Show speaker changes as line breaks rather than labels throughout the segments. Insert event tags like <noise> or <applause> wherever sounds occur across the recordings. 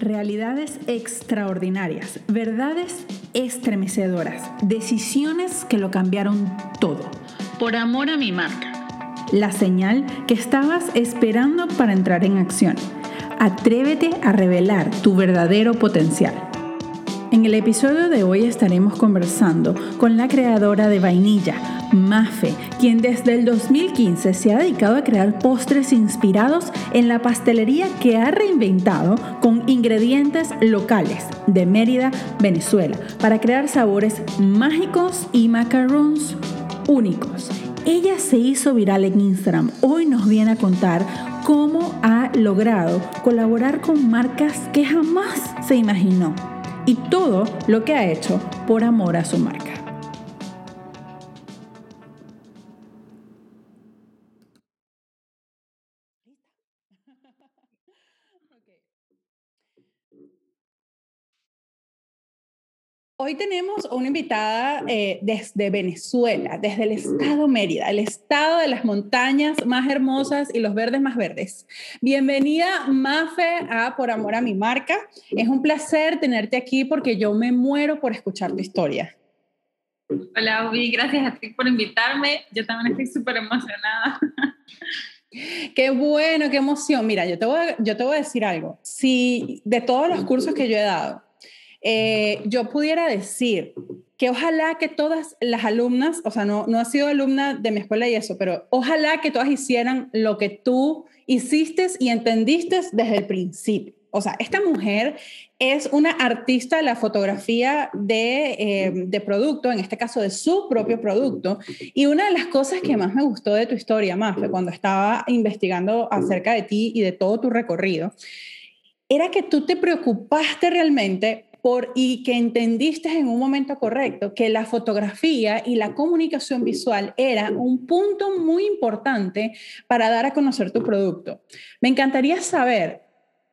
Realidades extraordinarias, verdades estremecedoras, decisiones que lo cambiaron todo.
Por amor a mi marca.
La señal que estabas esperando para entrar en acción. Atrévete a revelar tu verdadero potencial. En el episodio de hoy estaremos conversando con la creadora de vainilla, Mafe, quien desde el 2015 se ha dedicado a crear postres inspirados en la pastelería que ha reinventado con ingredientes locales de Mérida, Venezuela, para crear sabores mágicos y macarons únicos. Ella se hizo viral en Instagram. Hoy nos viene a contar cómo ha logrado colaborar con marcas que jamás se imaginó y todo lo que ha hecho por amor a su marca. Hoy tenemos una invitada eh, desde Venezuela, desde el estado Mérida, el estado de las montañas más hermosas y los verdes más verdes. Bienvenida, Mafe, a Por Amor a mi Marca. Es un placer tenerte aquí porque yo me muero por escuchar tu historia.
Hola, Ubi, gracias a ti por invitarme. Yo también estoy súper emocionada.
Qué bueno, qué emoción. Mira, yo te, voy yo te voy a decir algo. Si de todos los cursos que yo he dado, eh, yo pudiera decir que ojalá que todas las alumnas, o sea, no, no ha sido alumna de mi escuela y eso, pero ojalá que todas hicieran lo que tú hiciste y entendiste desde el principio. O sea, esta mujer es una artista de la fotografía de, eh, de, producto, en este caso de su propio producto. Y una de las cosas que más me gustó de tu historia, Mafe, cuando estaba investigando acerca de ti y de todo tu recorrido, era que tú te preocupaste realmente y que entendiste en un momento correcto que la fotografía y la comunicación visual era un punto muy importante para dar a conocer tu producto. Me encantaría saber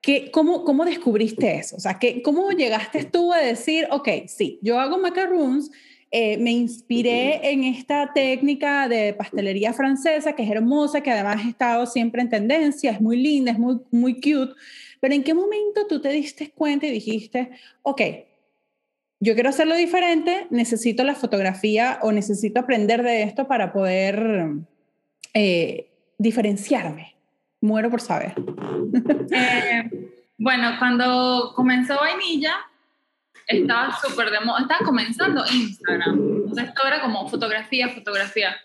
que, cómo, cómo descubriste eso, o sea, que, cómo llegaste tú a decir, ok, sí, yo hago macarons, eh, me inspiré en esta técnica de pastelería francesa que es hermosa, que además ha estado siempre en tendencia, es muy linda, es muy, muy cute, pero ¿en qué momento tú te diste cuenta y dijiste, ok, yo quiero hacerlo diferente, necesito la fotografía o necesito aprender de esto para poder eh, diferenciarme? Muero por saber.
Eh, bueno, cuando comenzó Vainilla, estaba súper de moda, estaba comenzando Instagram. Entonces, esto era como fotografía, fotografía.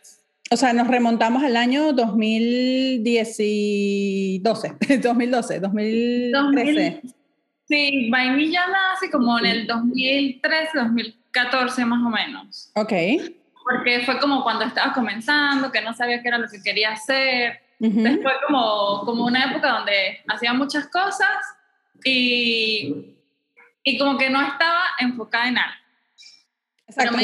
O sea, nos remontamos al año 2012, 2012, 2013.
sí, Vainilla nace como en el 2013, 2014 más o menos.
Ok.
Porque fue como cuando estaba comenzando, que no sabía qué era lo que quería hacer. Después como, como una época donde hacía muchas cosas y, y como que no estaba enfocada en algo.
Exacto,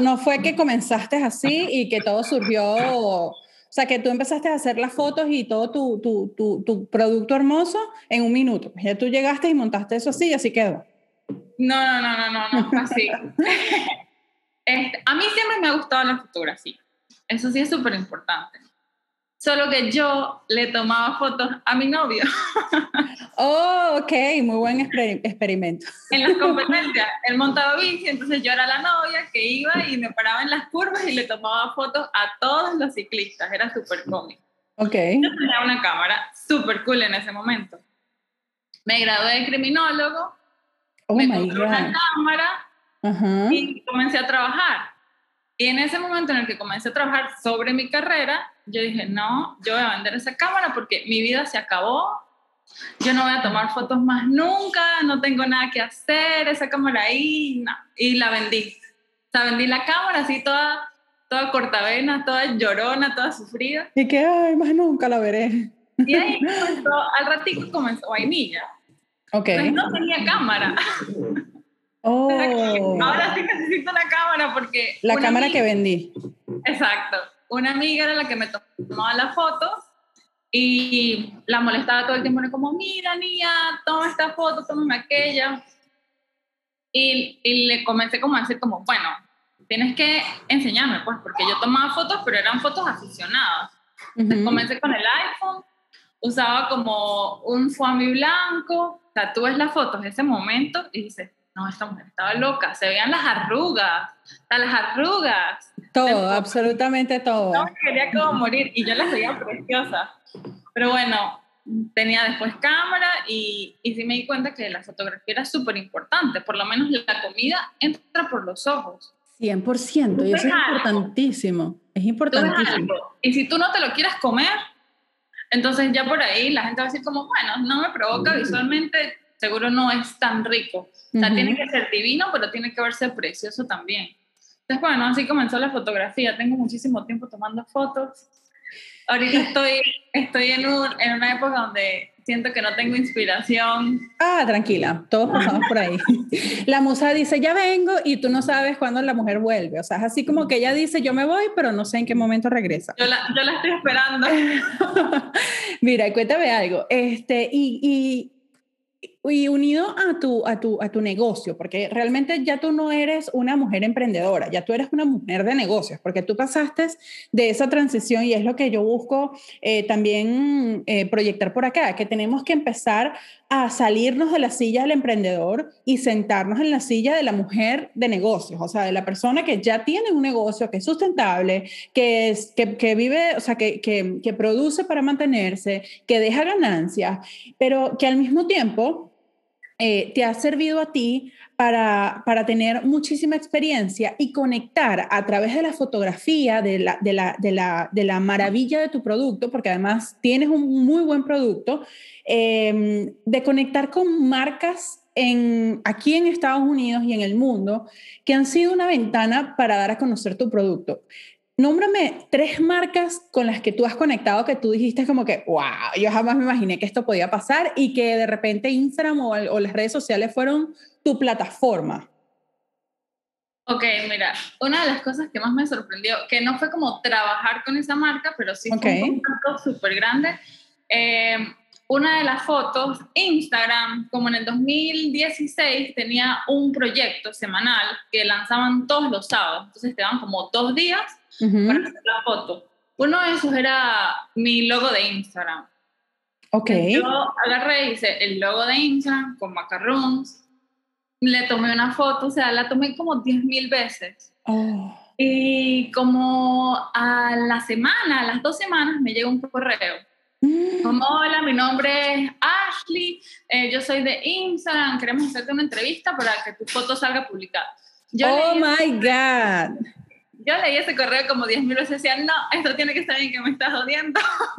no, fue que comenzaste así y que todo surgió, o sea, que tú empezaste a hacer las fotos y todo tu, tu, tu, tu producto hermoso en un minuto. Ya tú llegaste y montaste eso así y así quedó.
No, no, no, no, no, no, así. <laughs> este, a mí siempre me ha gustado la fotografía. Eso sí es súper importante. Solo que yo le tomaba fotos a mi novio. <laughs>
Oh, ok, muy buen experimento.
En las <laughs> competencias, él montaba bici, entonces yo era la novia que iba y me paraba en las curvas y le tomaba fotos a todos los ciclistas. Era súper cómico.
Ok.
Yo tenía una cámara súper cool en ese momento. Me gradué de criminólogo.
Oh
me
my
compré una cámara y comencé a trabajar. Y en ese momento en el que comencé a trabajar sobre mi carrera, yo dije, no, yo voy a vender esa cámara porque mi vida se acabó, yo no voy a tomar fotos más nunca, no tengo nada que hacer, esa cámara ahí, no. y la vendí. O sea, vendí la cámara así toda, toda cortavena, toda llorona, toda sufrida.
Y que, ay, más nunca la veré.
Y ahí comenzó, al ratito comenzó vainilla.
Ok.
Pues no tenía cámara.
Oh. <laughs>
Ahora sí necesito la cámara porque...
La cámara que vendí.
Exacto una amiga era la que me tomaba la foto y la molestaba todo el tiempo, como, mira, niña, toma esta foto, toma aquella. Y, y, le comencé como a decir como, bueno, tienes que enseñarme, pues, porque yo tomaba fotos, pero eran fotos aficionadas. Entonces comencé con el iPhone, usaba como un foamy blanco. O sea, tú ves las fotos de ese momento y dices, no, esta mujer estaba loca. Se veían las arrugas, las arrugas.
Todo, absolutamente todo.
No, quería como morir y yo las veía preciosas. Pero bueno, tenía después cámara y, y sí me di cuenta que la fotografía era súper importante. Por lo menos la comida entra por los ojos.
100%, y eso es importantísimo. Es importantísimo.
Y si tú no te lo quieres comer, entonces ya por ahí la gente va a decir como, bueno, no me provoca visualmente, seguro no es tan rico. O sea, tiene que ser divino, pero tiene que verse precioso también. Entonces, bueno, así comenzó la fotografía. Tengo muchísimo tiempo tomando fotos. Ahorita estoy, estoy en, un, en una época donde siento que no tengo inspiración.
Ah, tranquila, todos pasamos por ahí. La musa dice, ya vengo, y tú no sabes cuándo la mujer vuelve. O sea, es así como que ella dice, yo me voy, pero no sé en qué momento regresa.
Yo la, yo la estoy esperando. <laughs>
Mira, cuéntame algo. Este, y, y y unido a tu, a, tu, a tu negocio, porque realmente ya tú no eres una mujer emprendedora, ya tú eres una mujer de negocios, porque tú pasaste de esa transición y es lo que yo busco eh, también eh, proyectar por acá, que tenemos que empezar a salirnos de la silla del emprendedor y sentarnos en la silla de la mujer de negocios, o sea, de la persona que ya tiene un negocio que es sustentable, que, es, que, vive, o sea, que, que produce para mantenerse, que deja ganancias, pero que al mismo tiempo eh, te ha servido a ti para, para, tener muchísima experiencia y conectar a través de la fotografía, de la, de, la, de, la, de la, maravilla de tu producto, porque además tienes un muy buen producto, em, de conectar con marcas en, aquí en Estados Unidos y en el mundo que han sido una ventana para dar a conocer tu producto. Nómbrame tres marcas con las que tú has conectado que tú dijiste como que, wow, yo jamás me imaginé que esto podía pasar y que de repente Instagram o, o las redes sociales fueron tu plataforma.
Ok, mira, una de las cosas que más me sorprendió, que no fue como trabajar con esa marca, pero sí fue un contacto súper grande. Eh, una de las fotos, Instagram, como en el 2016, tenía un proyecto semanal que lanzaban todos los sábados. Entonces te daban como dos días para hacer la foto. Uno de esos era mi logo de Instagram.
Ok.
yo agarré y hice el logo de Instagram con macarons. Le tomé una foto, o sea, la tomé como 10.000 veces.
Oh.
Y como a la semana, a las dos semanas, me llega un correo. Mm. Como, hola, mi nombre es Ashley, eh, yo soy de Instagram, queremos hacerte una entrevista para que tu foto salga publicada.
oh my God
yo leí ese correo como 10 mil veces decía, no, esto tiene que estar bien que me estás odiando. <laughs>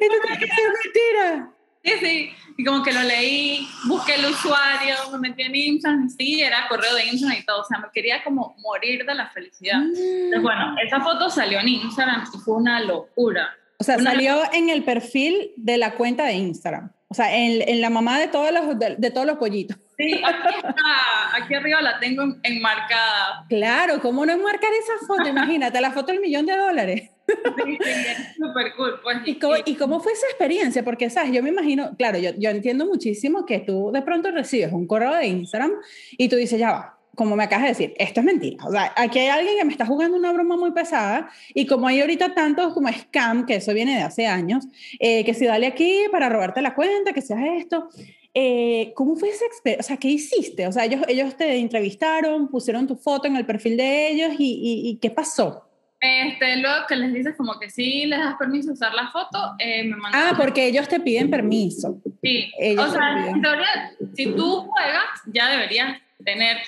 esto tiene que ser mentira.
Sí, sí. Y como que lo leí, busqué el usuario, me metí en Instagram, sí, era correo de Instagram y todo. O sea, me quería como morir de la felicidad. Entonces, bueno, esa foto salió en Instagram y fue una locura.
O sea, salió en el perfil de la cuenta de Instagram. O sea, en, en la mamá de todos los, de, todos los pollitos.
Sí, aquí está, aquí arriba la tengo enmarcada.
Claro, ¿cómo no enmarcar esa foto? <laughs> Imagínate, la foto del millón de dólares.
Sí, sí, es súper cool. Pues,
¿Y, cómo, ¿Y cómo fue esa experiencia? Porque, ¿sabes? Yo me imagino, claro, yo, yo entiendo muchísimo que tú de pronto recibes un correo de Instagram y tú dices, ya va, como me acabas de decir, esto es mentira. O sea, aquí hay alguien que me está jugando una broma muy pesada y como hay ahorita tantos como scam, que eso viene de hace años, eh, que si dale aquí para robarte la cuenta, que seas esto. Eh, ¿Cómo fue esa experiencia? O sea, ¿qué hiciste? O sea, ellos, ellos te entrevistaron, pusieron tu foto en el perfil de ellos y, y, ¿qué pasó?
Este, luego que les dices como que sí les das permiso usar la foto, eh, me mandan...
Ah, porque ellos te piden permiso.
Sí, o sea, en teoría, si tú juegas, ya deberías tener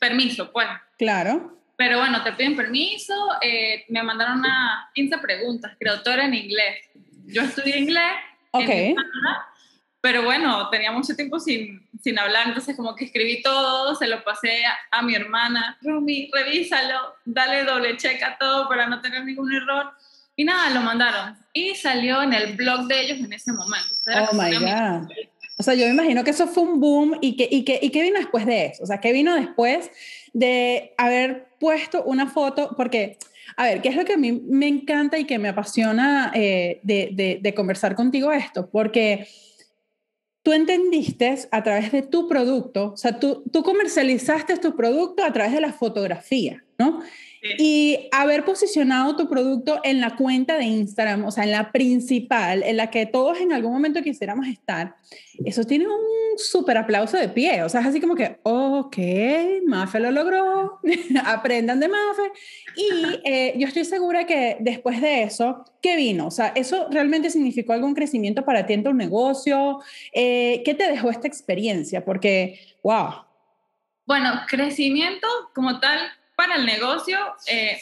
permiso, pues.
Claro.
Pero bueno, te piden permiso, eh, me mandaron unas 15 preguntas, creo, todo era en inglés. Yo estudié inglés.
Ok.
Pero bueno, tenía mucho tiempo sin, sin hablar, entonces como que escribí todo, se lo pasé a, mi hermana, Rumi, revísalo, dale doble check a todo para no tener ningún error. Y nada, lo mandaron. Y salió en el blog de ellos en ese momento.
oh my God. O sea, yo me imagino que eso fue un boom y que, y que, y que vino después de eso. O sea, que vino después de haber puesto una foto, porque, a ver, ¿qué es lo que a mí me encanta y que me apasiona eh, de, de, de conversar contigo esto? Porque tú entendiste a través de tu producto, o sea, tú, comercializaste tu producto a través de la fotografía. ¿no? Y haber posicionado tu producto en la cuenta de Instagram, o sea, en la principal, en la que todos en algún momento quisiéramos estar, eso tiene un súper aplauso de pie. O sea, es así como que, ok, Mafe lo logró, <laughs> aprendan de Mafe. Y eh, yo estoy segura que después de eso, ¿qué vino? O sea, ¿eso realmente significó algún crecimiento para ti en tu negocio? Eh, ¿Qué te dejó esta experiencia? Porque, wow.
Bueno, crecimiento como tal para el negocio eh,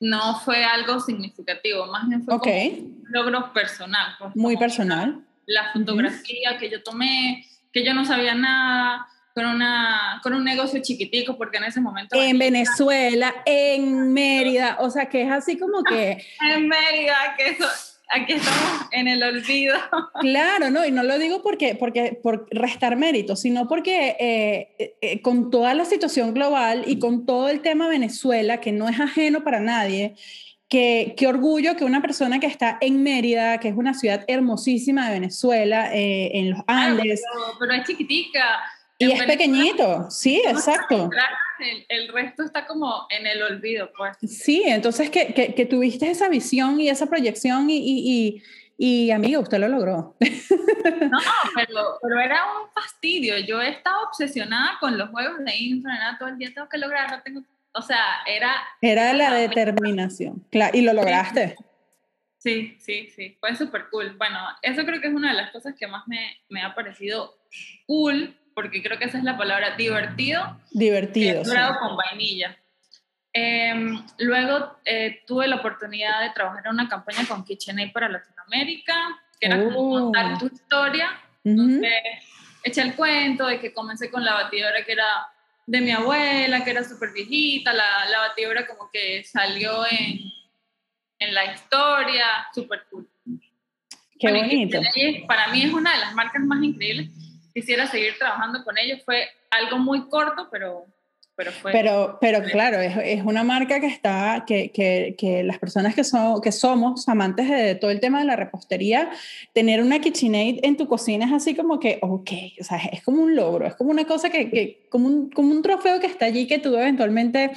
no fue algo significativo, más bien fue un logro personal.
Pues, Muy personal.
La fotografía que yo tomé, que yo no sabía nada, con, una, con un negocio chiquitico, porque en ese momento...
En Venezuela, en Mérida, o sea, que es así como que... <laughs>
en Mérida, que eso aquí estamos en el olvido. <laughs>
Claro, no, y no lo digo porque, porque por restar mérito, sino porque eh, eh, con toda la situación global y con todo el tema Venezuela, que no es ajeno para nadie, que, qué orgullo que una persona que está en Mérida, que es una ciudad hermosísima de Venezuela, eh, en los Andes.
pero, es chiquitica.
Y es pequeñito, sí, exacto.
El, el, resto está como en el olvido, pues.
Sí, entonces que, que, que tuviste esa visión y esa proyección y, y, y, y amiga, usted lo logró. <laughs>
No, pero, pero, era un fastidio. Yo he estado obsesionada con los juegos de Instagram, todo el día tengo que lograrlo, tengo... O sea, era...
Era la determinación, claro, y lo lograste.
Sí, sí, sí, fue súper cool. Bueno, eso creo que es una de las cosas que más me, me ha parecido cool porque creo que esa es la palabra, divertido.
Divertido.
con vainilla. Em, luego eh, tuve la oportunidad de trabajar en una campaña con KitchenAid para Latinoamérica, que era como oh. contar tu historia. eché el cuento de que comencé con la batidora que era de mi abuela, que era súper viejita, la, la, batidora como que salió en, en la historia, súper cool.
Qué bonito.
para mí es una de las marcas más increíbles quisiera seguir trabajando con ellos. Fue algo muy corto, pero, pero fue...
Pero, pero claro, es, es una marca que está, que, que, que, las personas que, son, que somos amantes de todo el tema de la repostería, tener una KitchenAid en tu cocina es así como que, ok, o sea, es como un logro, es como una cosa que, que como, un, como un trofeo que está allí que tú eventualmente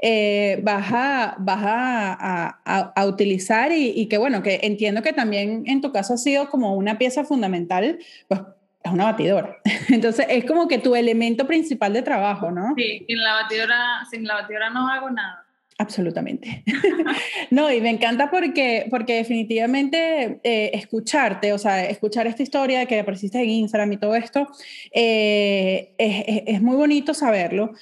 eh, vas, a, vas a, a, a utilizar y, y que bueno, que entiendo que también en tu caso ha sido como una pieza fundamental, pues es una batidora. <laughs> Entonces es como que tu elemento principal de trabajo, ¿no?
Sí, sin la batidora, sin la batidora no hago nada.
Absolutamente. <laughs> no, y me encanta porque, porque definitivamente eh, escucharte, o sea, escuchar esta historia que apareciste en Instagram y todo esto, eh, es, es, es muy bonito saberlo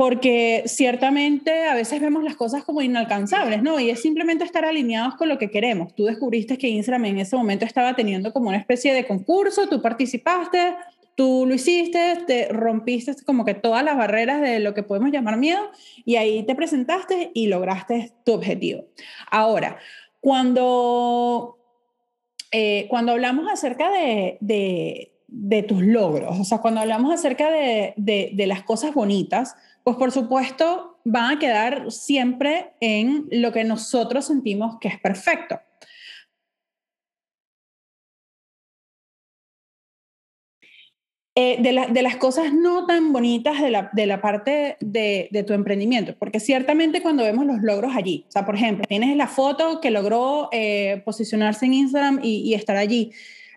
porque ciertamente a veces vemos las cosas como inalcanzables, ¿no? Y es simplemente estar alineados con lo que queremos. Tú descubriste que Instagram en ese momento estaba teniendo como una especie de concurso, tú participaste, tú lo hiciste, te rompiste como que todas las barreras de lo que podemos llamar miedo y ahí te presentaste y lograste tu objetivo. Ahora, cuando, eh, cuando hablamos acerca de, de, de, tus logros, o sea, cuando hablamos acerca de, de las cosas bonitas, pues por supuesto van a quedar siempre en lo que nosotros sentimos que es perfecto. Eh, de, de, las cosas no tan bonitas de la, de la parte de, de, tu emprendimiento, porque ciertamente cuando vemos los logros allí, o sea, por ejemplo, tienes la foto que logró eh, posicionarse en Instagram y, y, estar allí,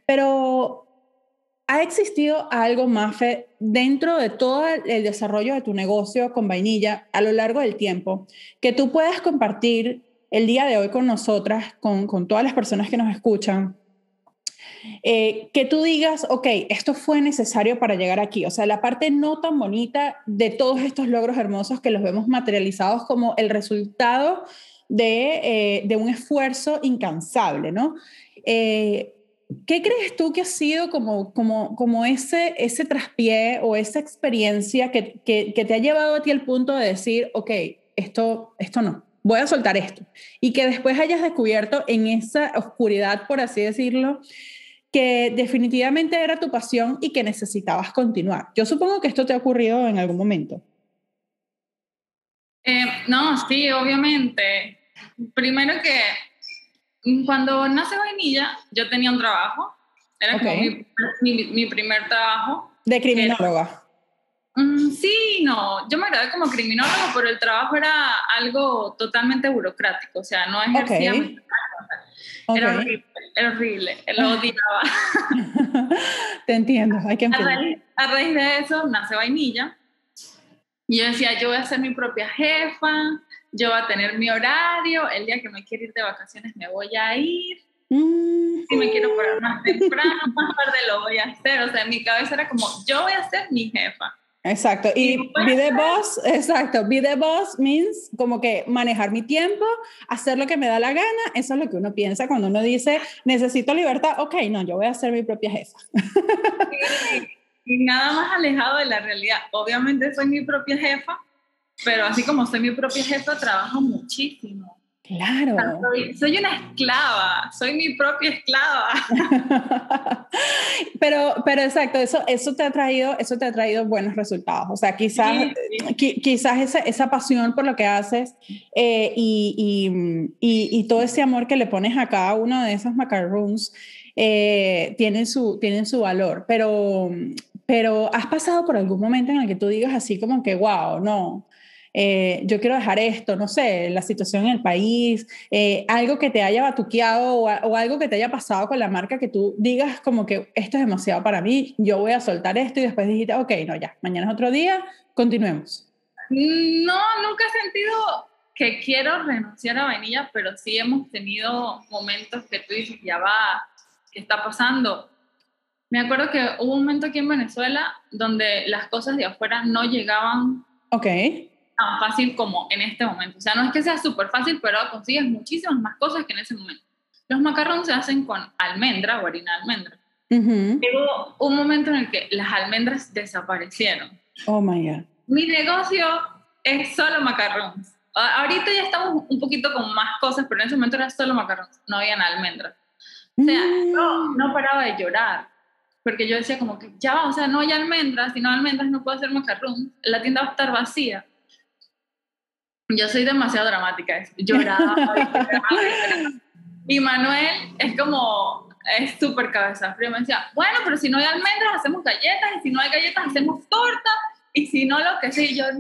pero ¿Ha existido algo, Mafe, dentro de todo el desarrollo de tu negocio con vainilla a lo largo del tiempo que tú puedas compartir el día de hoy con nosotras, con, todas las personas que nos escuchan? Eh, que tú digas, ok, esto fue necesario para llegar aquí. O sea, la parte no tan bonita de todos estos logros hermosos que los vemos materializados como el resultado de, eh, un esfuerzo incansable, ¿no? Eh, ¿Qué crees tú que ha sido como, como, como ese, ese traspié o esa experiencia que, que, te ha llevado a ti al punto de decir, ok, esto, esto no, voy a soltar esto? Y que después hayas descubierto en esa oscuridad, por así decirlo, que definitivamente era tu pasión y que necesitabas continuar. Yo supongo que esto te ha ocurrido en algún momento.
Eh, no, sí, obviamente. Primero que cuando nace Vainilla, yo tenía un trabajo. Era como mi, mi, mi, primer trabajo.
De criminóloga.
Mm, sí, no. Yo me gradué como criminólogo, pero el trabajo era algo totalmente burocrático, o sea, no ejercía. Era horrible, era horrible, lo odiaba. <laughs>
Te entiendo, hay que
entender. A raíz, de eso nace Vainilla. Y yo decía, yo voy a ser mi propia jefa, yo voy a tener mi horario, el día que me quiero ir de vacaciones me voy a ir. Mm. Si me quiero parar más temprano, <laughs> más tarde lo voy a hacer. O sea, en mi cabeza era como, yo voy a ser mi jefa.
Exacto. Y be the boss, exacto. Be the boss means como que manejar mi tiempo, hacer lo que me da la gana. Eso es lo que uno piensa cuando uno dice, necesito libertad. Ok, no, yo voy a ser mi propia jefa.
y nada más alejado de la realidad. Obviamente soy mi propia jefa, pero así como soy mi propia jefa, trabajo muchísimo.
Claro.
Soy, una esclava, soy mi propia esclava. <laughs>
pero, pero exacto, eso, eso, te ha traído, eso te ha traído buenos resultados. O sea, quizás, quizás esa, esa, pasión por lo que haces eh, y, y, y, todo ese amor que le pones a cada uno de esos macarons eh, tienen, su, tienen su valor. Pero, pero has pasado por algún momento en el que tú digas así como que, wow, no, eh, yo quiero dejar esto, no sé, la situación en el país, eh, algo que te haya batuqueado o, algo que te haya pasado con la marca que tú digas como que esto es demasiado para mí, yo voy a soltar esto y después dijiste, ok, no, ya, mañana es otro día, continuemos.
No, nunca he sentido que quiero renunciar a vainilla, pero sí hemos tenido momentos que tú dices, ya va, ¿qué está pasando? Me acuerdo que hubo un momento aquí en Venezuela donde las cosas de afuera no llegaban
Ok
tan fácil como en este momento. O sea, no es que sea súper fácil, pero consigues muchísimas más cosas que en ese momento. Los macarrones se hacen con almendra o harina de almendra. Hubo un momento en el que las almendras desaparecieron.
Oh my God.
Mi negocio es solo macarrones. Ahorita ya estamos un poquito con más cosas, pero en ese momento era solo macarrones, no habían almendras. O sea, no, mm. no paraba de llorar, porque yo decía como que ya o sea, no hay almendras, si no hay almendras no puedo hacer macarrón, la tienda va a estar vacía yo soy demasiado dramática, lloraba. <laughs> y Manuel es como, es súper cabeza fría, me decía, bueno, pero si no hay almendras, hacemos galletas, y si no hay galletas, hacemos torta, y si no lo que sí, yo, no,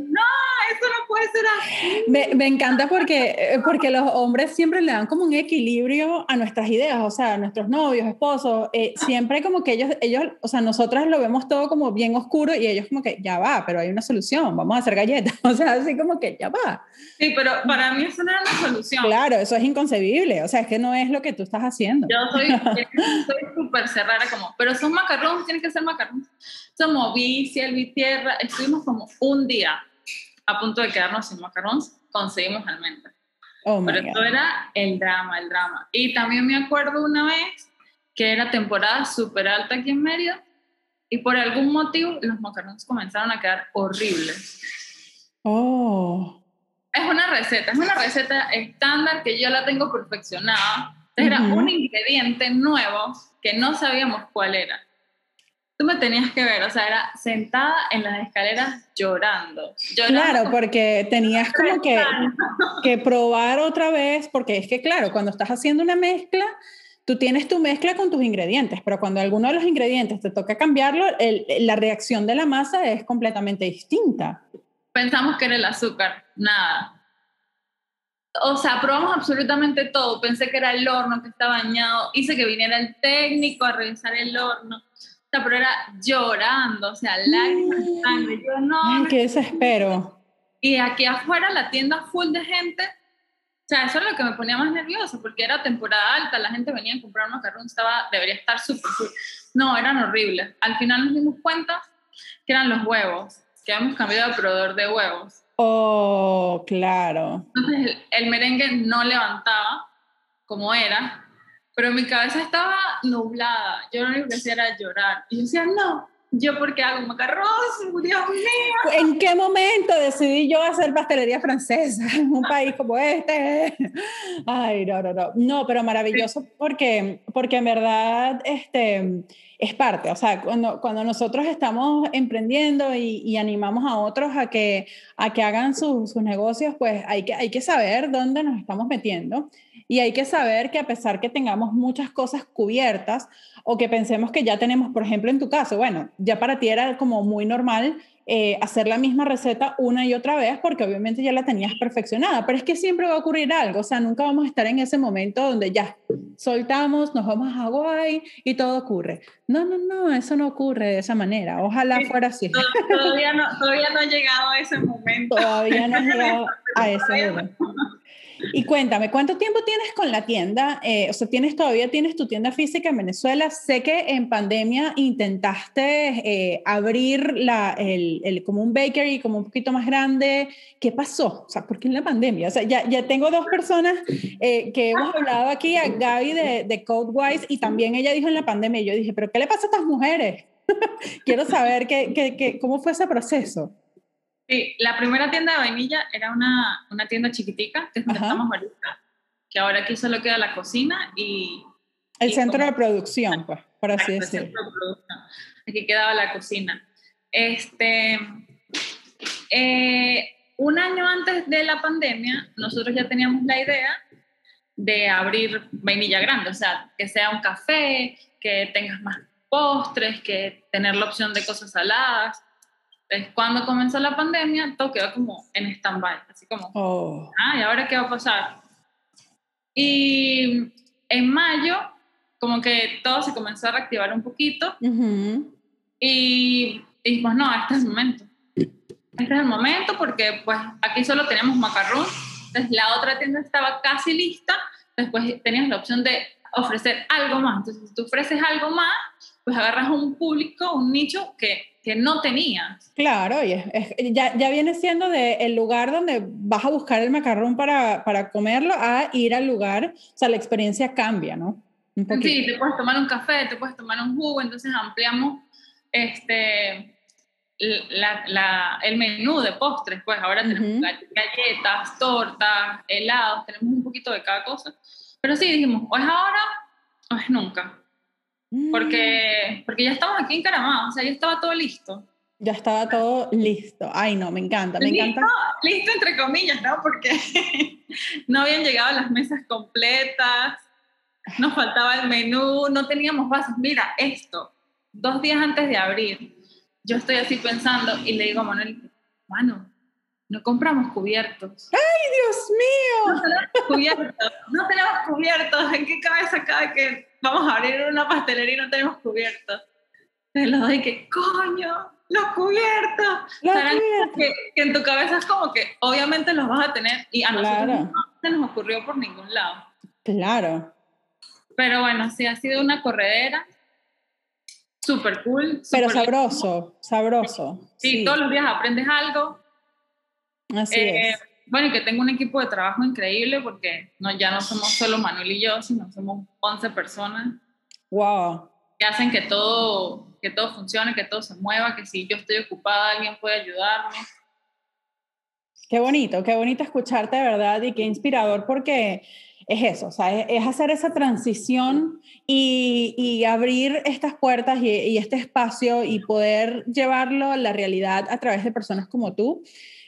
eso no puede ser así.
Me, me, encanta porque, eh, porque los hombres siempre le dan como un equilibrio a nuestras ideas, o sea, a nuestros novios, esposos, eh, siempre como que ellos, ellos, o sea, nosotras lo vemos todo como bien oscuro y ellos como que, ya va, pero hay una solución, vamos a hacer galletas, <laughs> o sea, así como que, ya va.
Sí, pero para mí eso no era una solución.
Claro, eso es inconcebible, o sea, es que no es lo que tú estás haciendo.
Yo soy <laughs> súper cerrada como, pero son macarrones, tienen que ser macarrones. Somos bici, el tierra, estuvimos como un día a punto de quedarnos sin macarrones, conseguimos almendras. Oh Pero esto era el drama, el drama. Y también me acuerdo una vez que era temporada súper alta aquí en Mérida y por algún motivo los macarrones comenzaron a quedar horribles.
Oh.
Es una receta, es una receta estándar que yo la tengo perfeccionada. Era un ingrediente nuevo que no sabíamos cuál era tú me tenías que ver, o sea, era sentada en las escaleras llorando.
claro, porque tenías como que, que probar otra vez, porque es que claro, cuando estás haciendo una mezcla, tú tienes tu mezcla con tus ingredientes, pero cuando alguno de los ingredientes te toca cambiarlo, la reacción de la masa es completamente distinta.
Pensamos que era el azúcar, nada. O sea, probamos absolutamente todo. Pensé que era el horno que está bañado. Hice que viniera el técnico a revisar el horno pero era llorando, o sea, lágrimas de sangre. Yo no.
Qué desespero.
Y aquí afuera la tienda full de gente. O sea, eso es lo que me ponía más nerviosa, porque era temporada alta, la gente venía a comprar macarrón, estaba, debería estar súper full. No, eran horribles. Al final nos dimos cuenta que eran los huevos, que habíamos cambiado de proveedor de huevos.
Oh, claro.
Entonces el merengue no levantaba como era, pero mi cabeza estaba nublada. Yo lo único que hacía era llorar. Y yo decía, no, ¿yo por qué hago macarrones? Dios mío.
¿En qué momento decidí yo hacer pastelería francesa en un país como este? Ay, no, no, no. No, pero maravilloso porque, porque en verdad este, es parte. O sea, cuando, cuando nosotros estamos emprendiendo y, y animamos a otros a que, a que hagan sus, sus negocios, pues hay que, hay que saber dónde nos estamos metiendo y hay que saber que a pesar que tengamos muchas cosas cubiertas o que pensemos que ya tenemos, por ejemplo, en tu caso, bueno, ya para ti era como muy normal eh, hacer la misma receta una y otra vez porque obviamente ya la tenías perfeccionada, pero es que siempre va a ocurrir algo, o sea, nunca vamos a estar en ese momento donde ya soltamos, nos vamos a Hawaii y todo ocurre. No, no, no, eso no ocurre de esa manera, ojalá fuera así.
Todavía no, todavía no ha llegado a ese momento.
Todavía no ha llegado <laughs> a ese momento. Y cuéntame, ¿cuánto tiempo tienes con la tienda? Eh, o sea, ¿tienes, ¿todavía tienes tu tienda física en Venezuela? Sé que en pandemia intentaste eh, abrir la, el, el, como un bakery, como un poquito más grande. ¿Qué pasó? O sea, ¿por qué en la pandemia? O sea, ya, ya tengo dos personas eh, que hemos hablado aquí, a Gaby de, de Codewise, y también ella dijo en la pandemia, y yo dije, ¿pero qué le pasa a estas mujeres? <laughs> Quiero saber qué, qué, qué, cómo fue ese proceso.
Sí, la primera tienda de vainilla era una, una tienda chiquitica, que es donde estamos ahorita, que ahora aquí solo queda la cocina y...
El centro de producción, pues, por así decirlo.
De aquí quedaba la cocina. Este, eh, un año antes de la pandemia, nosotros ya teníamos la idea de abrir vainilla grande, o sea, que sea un café, que tengas más postres, que tener la opción de cosas saladas cuando comenzó la pandemia, todo quedó como en stand-by, así como, oh. ah, ¿y ahora qué va a pasar? Y en mayo, como que todo se comenzó a reactivar un poquito y dijimos, no, este es el momento. Este es el momento porque pues aquí solo teníamos macarrón, entonces la otra tienda estaba casi lista, después tenías la opción de ofrecer algo más, entonces si tú ofreces algo más, pues agarras un público, un nicho que que no tenías.
Claro, y ya, ya, viene siendo de el lugar donde vas a buscar el macarrón para, para, comerlo a ir al lugar, o sea, la experiencia cambia, ¿no?
sí, te puedes tomar un café, te puedes tomar un jugo, entonces ampliamos este, la, la, el menú de postres, pues ahora tenemos galletas, tortas, helados, tenemos un poquito de cada cosa, pero sí dijimos, o es ahora o es nunca. Porque, mm. porque ya estamos aquí en Caramá, o sea, ya estaba todo listo.
Ya estaba todo listo. Ay, no, me encanta, me
listo,
encanta.
Listo entre comillas, ¿no? Porque <laughs> no habían llegado las mesas completas, nos faltaba el menú, no teníamos vasos. Mira, esto, dos días antes de abrir, yo estoy así pensando y le digo a Manuel, mano, no compramos cubiertos.
¡Ay, Dios mío!
No tenemos cubiertos, no tenemos cubiertos. ¿En qué cabeza cabe que vamos a abrir una pastelería y no tenemos cubiertos. Te lo doy que, coño, los cubiertos. Los cubiertos. Que, en tu cabeza es como que obviamente los vas a tener y a nosotros no se nos ocurrió por ningún lado.
Claro.
Pero bueno, sí, ha sido una corredera. Súper cool.
Pero sabroso, sabroso.
Sí, todos los días aprendes algo.
Así eh, es.
Bueno, y que tengo un equipo de trabajo increíble porque no, ya no somos solo Manuel y yo, sino somos 11 personas.
¡Wow!
Que hacen que todo, que todo funcione, que todo se mueva, que si yo estoy ocupada alguien puede ayudarme.
Qué bonito, qué bonito escucharte de verdad y qué inspirador porque es eso, o sea, es, hacer esa transición y, y abrir estas puertas y, y, este espacio y poder llevarlo a la realidad a través de personas como tú.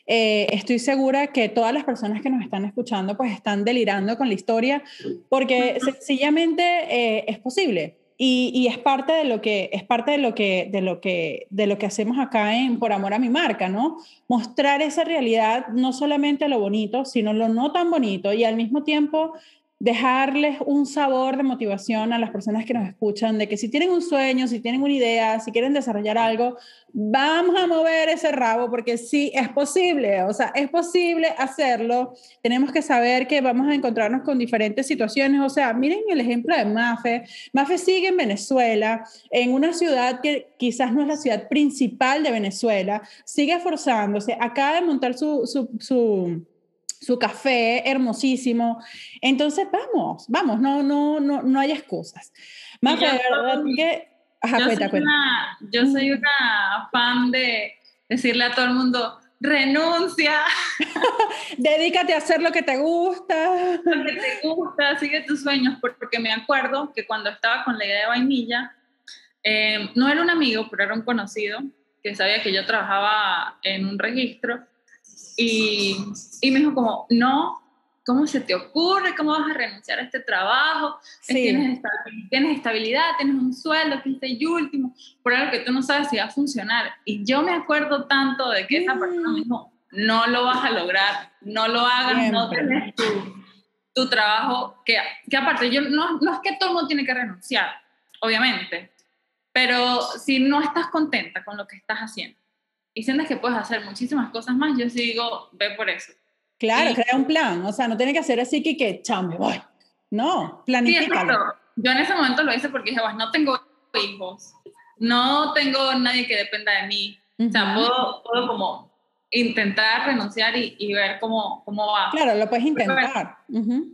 Eh, estoy segura que todas las personas que nos están escuchando pues están delirando con la historia porque sencillamente eh, es posible. Y, y, es parte de lo que es parte de lo que de lo que de lo que hacemos acá en por amor a mi marca no mostrar esa realidad no solamente lo bonito sino lo no tan bonito y al mismo tiempo dejarles un sabor de motivación a las personas que nos escuchan, de que si tienen un sueño, si tienen una idea, si quieren desarrollar algo, vamos a mover ese rabo porque sí es posible, o sea, es posible hacerlo. Tenemos que saber que vamos a encontrarnos con diferentes situaciones, o sea, miren el ejemplo de Mafe. Mafe sigue en Venezuela, en una ciudad que quizás no es la ciudad principal de Venezuela, sigue esforzándose, acaba de montar su, su, su café hermosísimo. Entonces, vamos, vamos, no, no, no, no hay excusas. Más de verdad que...
Ajá, yo, cuenta, soy Una, yo soy una fan de decirle a todo el mundo, renuncia. <laughs>
Dedícate a hacer lo que te gusta.
Lo que te gusta, sigue tus sueños, porque me acuerdo que cuando estaba con la idea de vainilla, eh, no era un amigo, pero era un conocido que sabía que yo trabajaba en un registro y, y me dijo como, no, ¿cómo se te ocurre? ¿Cómo vas a renunciar a este trabajo? Tienes, estabilidad, tienes un sueldo, quince y último, por algo que tú no sabes si va a funcionar. Y yo me acuerdo tanto de que esa persona me dijo, no lo vas a lograr, no lo hagas, no tienes tu, tu, trabajo, que, que aparte, yo, no, no es que todo el mundo tiene que renunciar, obviamente, pero si no estás contenta con lo que estás haciendo y sientes que puedes hacer muchísimas cosas más, yo sí digo, ve por eso.
Claro, crea un plan, o sea, no tiene que hacer así que, que chao, me voy. No, planifícalo. Sí,
yo en ese momento lo hice porque dije, bueno, no tengo hijos, no tengo nadie que dependa de mí, o sea, puedo, puedo como intentar renunciar y, y, ver cómo, cómo va.
Claro, lo puedes intentar.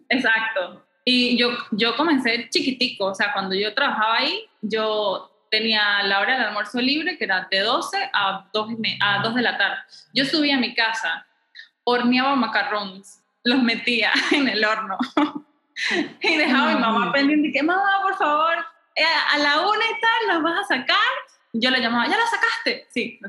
Exacto. Y yo, yo comencé chiquitico, o sea, cuando yo trabajaba ahí, yo tenía la hora del almuerzo libre, que era de 12 a 2, a 2 de la tarde. Yo subía a mi casa, horneaba macarrones, los metía <laughs> en el horno <laughs> y dejaba a mi mamá pendiente y que, mamá, por favor, eh, a la una y tal, ¿los vas a sacar? Yo le llamaba, ¿ya los sacaste? Sí.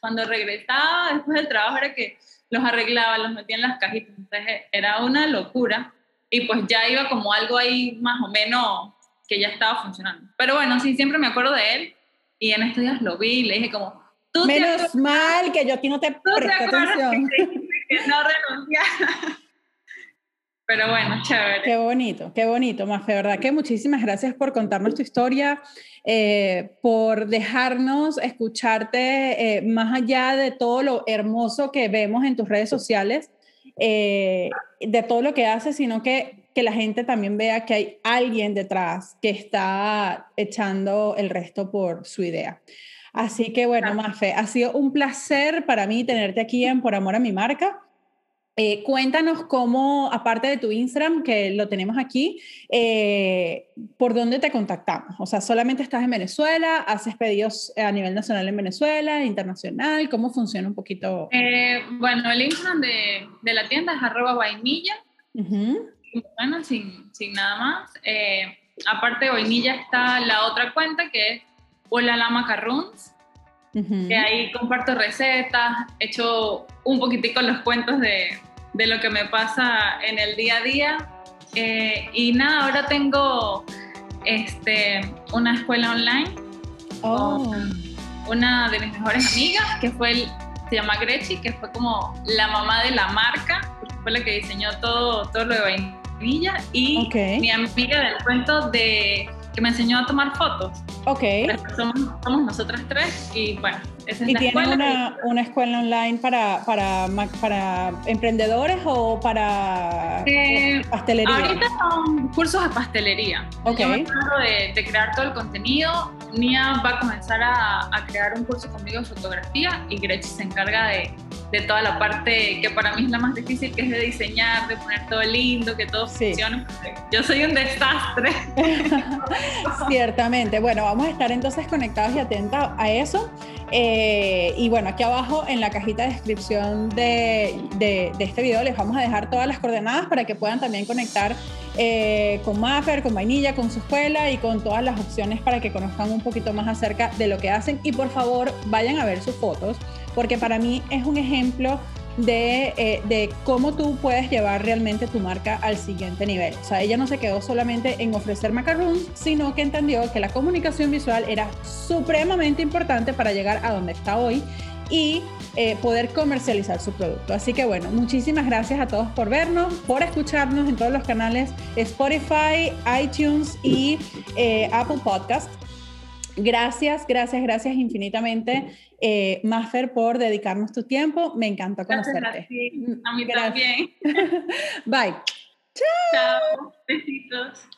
cuando regresaba después del trabajo era que los arreglaba, los metía en las cajitas. Entonces era una locura y pues ya iba como algo ahí más o menos que ya estaba funcionando. Pero bueno, sí, siempre me acuerdo de él y en estos días lo vi y le dije como,
¿Tú Menos mal que yo aquí no te <laughs> presté atención.
Que, no renunciara. <laughs> Pero bueno, chévere.
Qué bonito, qué bonito, Mafe, ¿verdad? Que muchísimas gracias por contarnos tu historia, eh, por dejarnos escucharte eh, más allá de todo lo hermoso que vemos en tus redes sociales, eh, de todo lo que haces, sino que, que la gente también vea que hay alguien detrás que está echando el resto por su idea. Así que bueno, Mafe, ha sido un placer para mí tenerte aquí en Por Amor a mi Marca. Eh, cuéntanos cómo, aparte de tu Instagram, que lo tenemos aquí, eh, ¿por dónde te contactamos? O sea, ¿solamente estás en Venezuela? ¿Haces pedidos a nivel nacional en Venezuela, internacional? ¿Cómo funciona un poquito?
Eh, bueno, el Instagram de, de, la tienda es arroba vainilla. Bueno, sin, sin, nada más. aparte de vainilla está la otra cuenta que es Hola la Macarons, que ahí comparto recetas, hecho un poquitico los cuentos de, de, lo que me pasa en el día a día. Eh, y nada, ahora tengo este, una escuela online oh. una de mis mejores amigas, que fue el, se llama Grechi, que fue como la mamá de la marca, porque fue la que diseñó todo, todo lo de vainilla, y mi amiga del cuento de que me enseñó a tomar fotos.
Ok.
Somos, somos nosotras tres y bueno, esa es
¿Y
la
tienen una, una, escuela online para, para, para emprendedores o para eh, pastelería?
Ahorita son cursos de pastelería. Ok. Yo me de, de, crear todo el contenido. Nia va a comenzar a, a crear un curso conmigo de fotografía y Gretchen se encarga de de toda la parte que para mí es la más difícil, que es de diseñar, de poner todo lindo, que todo funcione. Yo soy un desastre. <laughs>
Ciertamente. Bueno, vamos a estar entonces conectados y atentos a eso. Eh, y bueno, aquí abajo en la cajita de descripción de, de, este video les vamos a dejar todas las coordenadas para que puedan también conectar eh, con Maffer, con Vainilla, con su escuela y con todas las opciones para que conozcan un poquito más acerca de lo que hacen. Y por favor, vayan a ver sus fotos porque para mí es un ejemplo de, eh, de, cómo tú puedes llevar realmente tu marca al siguiente nivel. O sea, ella no se quedó solamente en ofrecer macarons, sino que entendió que la comunicación visual era supremamente importante para llegar a donde está hoy y eh, poder comercializar su producto. Así que bueno, muchísimas gracias a todos por vernos, por escucharnos en todos los canales Spotify, iTunes y eh, Apple Podcast. Gracias, gracias, gracias infinitamente, eh, Maffer, por dedicarnos tu tiempo. Me encantó conocerte.
A, a mí también. <laughs>
Bye.
Chao. Besitos.